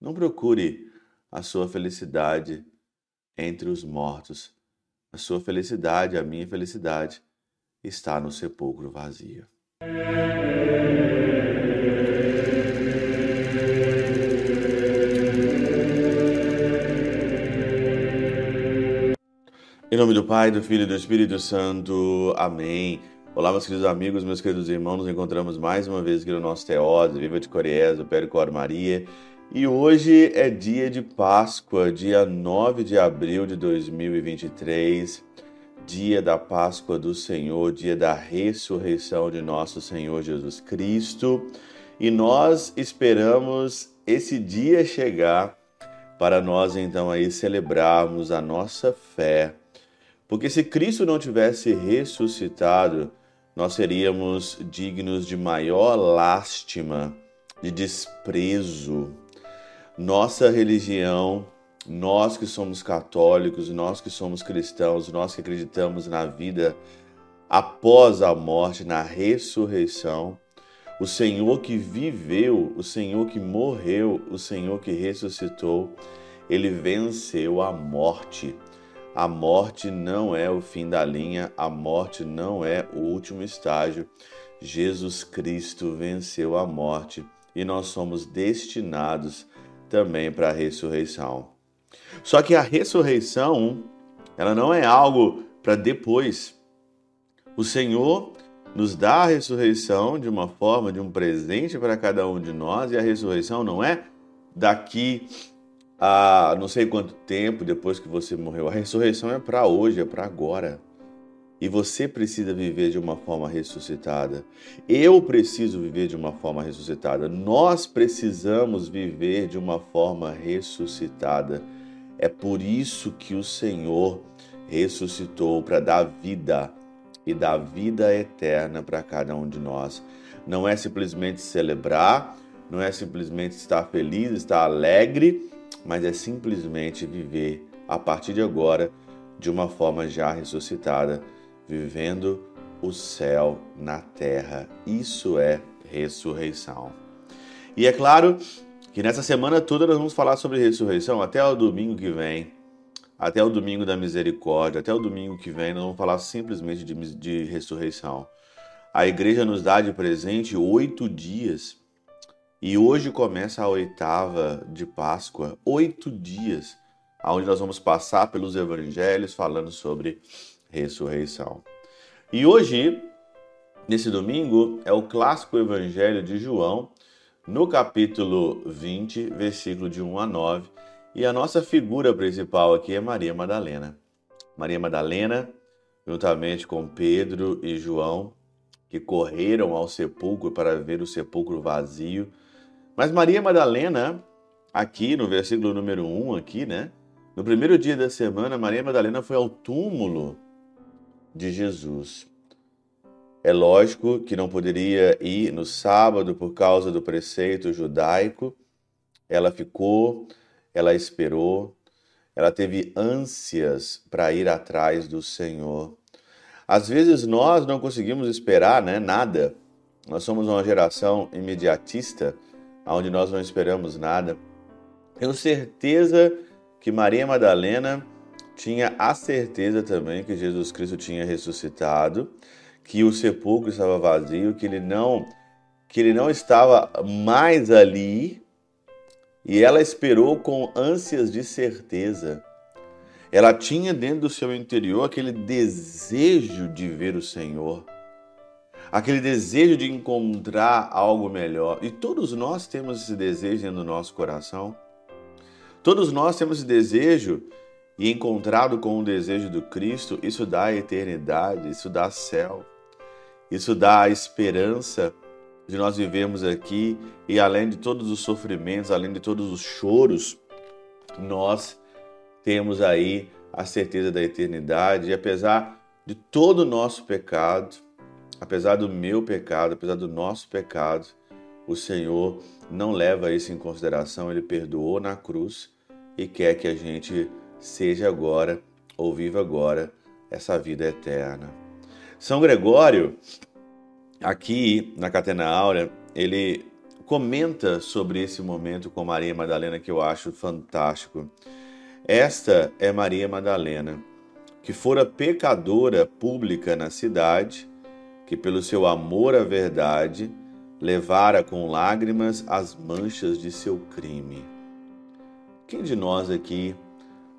Não procure a sua felicidade entre os mortos. A sua felicidade, a minha felicidade, está no sepulcro vazio. Em nome do Pai, do Filho e do Espírito Santo. Amém. Olá, meus queridos amigos, meus queridos irmãos. Nos encontramos mais uma vez aqui no nosso Teóse, Viva de Coriés, Cor Maria. E hoje é dia de Páscoa, dia 9 de abril de 2023, dia da Páscoa do Senhor, dia da ressurreição de nosso Senhor Jesus Cristo. E nós esperamos esse dia chegar para nós então aí celebrarmos a nossa fé porque se Cristo não tivesse ressuscitado, nós seríamos dignos de maior lástima, de desprezo. Nossa religião, nós que somos católicos, nós que somos cristãos, nós que acreditamos na vida após a morte, na ressurreição, o Senhor que viveu, o Senhor que morreu, o Senhor que ressuscitou, ele venceu a morte. A morte não é o fim da linha, a morte não é o último estágio. Jesus Cristo venceu a morte e nós somos destinados também para a ressurreição. Só que a ressurreição, ela não é algo para depois. O Senhor nos dá a ressurreição de uma forma, de um presente para cada um de nós, e a ressurreição não é daqui a não sei quanto tempo depois que você morreu. A ressurreição é para hoje, é para agora. E você precisa viver de uma forma ressuscitada. Eu preciso viver de uma forma ressuscitada. Nós precisamos viver de uma forma ressuscitada. É por isso que o Senhor ressuscitou para dar vida e dar vida eterna para cada um de nós. Não é simplesmente celebrar, não é simplesmente estar feliz, estar alegre, mas é simplesmente viver a partir de agora de uma forma já ressuscitada, vivendo o céu na terra. Isso é ressurreição. E é claro que nessa semana toda nós vamos falar sobre ressurreição até o domingo que vem, até o domingo da misericórdia, até o domingo que vem nós vamos falar simplesmente de, de ressurreição. A igreja nos dá de presente oito dias e hoje começa a oitava de Páscoa, oito dias, onde nós vamos passar pelos evangelhos falando sobre ressurreição. E hoje, nesse domingo, é o clássico evangelho de João, no capítulo 20, versículo de 1 a 9. E a nossa figura principal aqui é Maria Madalena. Maria Madalena, juntamente com Pedro e João, que correram ao sepulcro para ver o sepulcro vazio mas Maria Madalena, aqui no versículo número 1, aqui, né? No primeiro dia da semana, Maria Madalena foi ao túmulo de Jesus. É lógico que não poderia ir no sábado por causa do preceito judaico. Ela ficou, ela esperou, ela teve ânsias para ir atrás do Senhor. Às vezes nós não conseguimos esperar né, nada. Nós somos uma geração imediatista onde nós não esperamos nada. Tenho certeza que Maria Madalena tinha a certeza também que Jesus Cristo tinha ressuscitado, que o sepulcro estava vazio, que ele não que ele não estava mais ali, e ela esperou com ânsias de certeza. Ela tinha dentro do seu interior aquele desejo de ver o Senhor aquele desejo de encontrar algo melhor. E todos nós temos esse desejo dentro do nosso coração. Todos nós temos esse desejo e encontrado com o desejo do Cristo, isso dá eternidade, isso dá céu, isso dá a esperança de nós vivermos aqui. E além de todos os sofrimentos, além de todos os choros, nós temos aí a certeza da eternidade. E apesar de todo o nosso pecado, apesar do meu pecado, apesar do nosso pecado, o Senhor não leva isso em consideração, ele perdoou na cruz e quer que a gente seja agora ou viva agora essa vida eterna. São Gregório, aqui na Catena Áurea, ele comenta sobre esse momento com Maria Madalena que eu acho fantástico. Esta é Maria Madalena, que fora pecadora pública na cidade, que pelo seu amor à verdade levara com lágrimas as manchas de seu crime. Quem de nós aqui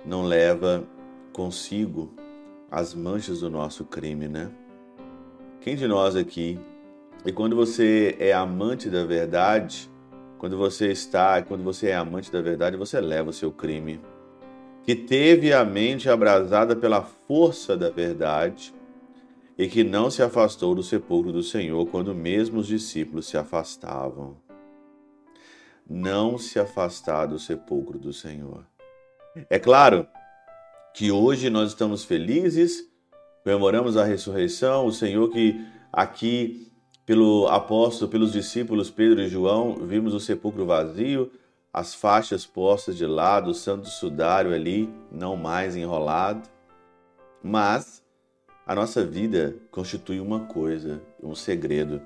não leva consigo as manchas do nosso crime, né? Quem de nós aqui, e quando você é amante da verdade, quando você está, quando você é amante da verdade, você leva o seu crime, que teve a mente abrasada pela força da verdade, e que não se afastou do sepulcro do Senhor quando mesmo os discípulos se afastavam. Não se afastar do sepulcro do Senhor. É claro que hoje nós estamos felizes, comemoramos a ressurreição, o Senhor que aqui pelo apóstolo, pelos discípulos Pedro e João, vimos o sepulcro vazio, as faixas postas de lado, o santo sudário ali, não mais enrolado. Mas a nossa vida constitui uma coisa, um segredo: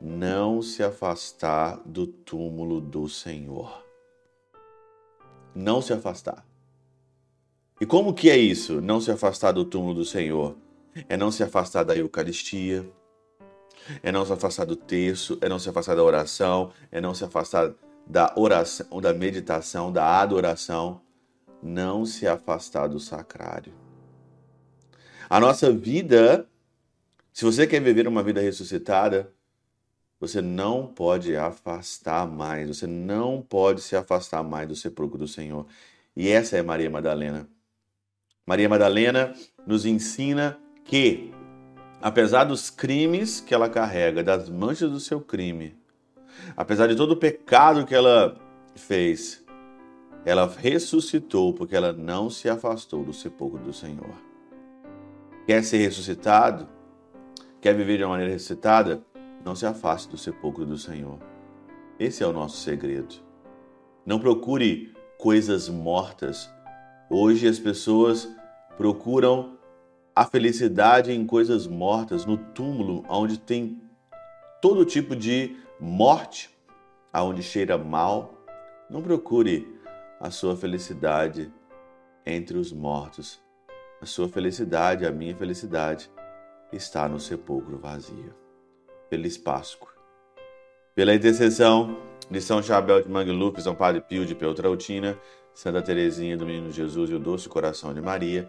não se afastar do túmulo do Senhor. Não se afastar. E como que é isso? Não se afastar do túmulo do Senhor? É não se afastar da Eucaristia, é não se afastar do terço, é não se afastar da oração, é não se afastar da oração, da meditação, da adoração, não se afastar do sacrário. A nossa vida, se você quer viver uma vida ressuscitada, você não pode afastar mais, você não pode se afastar mais do sepulcro do Senhor. E essa é Maria Madalena. Maria Madalena nos ensina que, apesar dos crimes que ela carrega, das manchas do seu crime, apesar de todo o pecado que ela fez, ela ressuscitou porque ela não se afastou do sepulcro do Senhor. Quer ser ressuscitado? Quer viver de uma maneira ressuscitada? Não se afaste do sepulcro do Senhor. Esse é o nosso segredo. Não procure coisas mortas. Hoje as pessoas procuram a felicidade em coisas mortas, no túmulo, onde tem todo tipo de morte, aonde cheira mal. Não procure a sua felicidade entre os mortos. A sua felicidade, a minha felicidade, está no sepulcro vazio. Feliz Páscoa. Pela intercessão de São Chabel de Mangluf, São Padre Pio de Peltrautina, Santa Teresinha do Menino Jesus e o Doce Coração de Maria,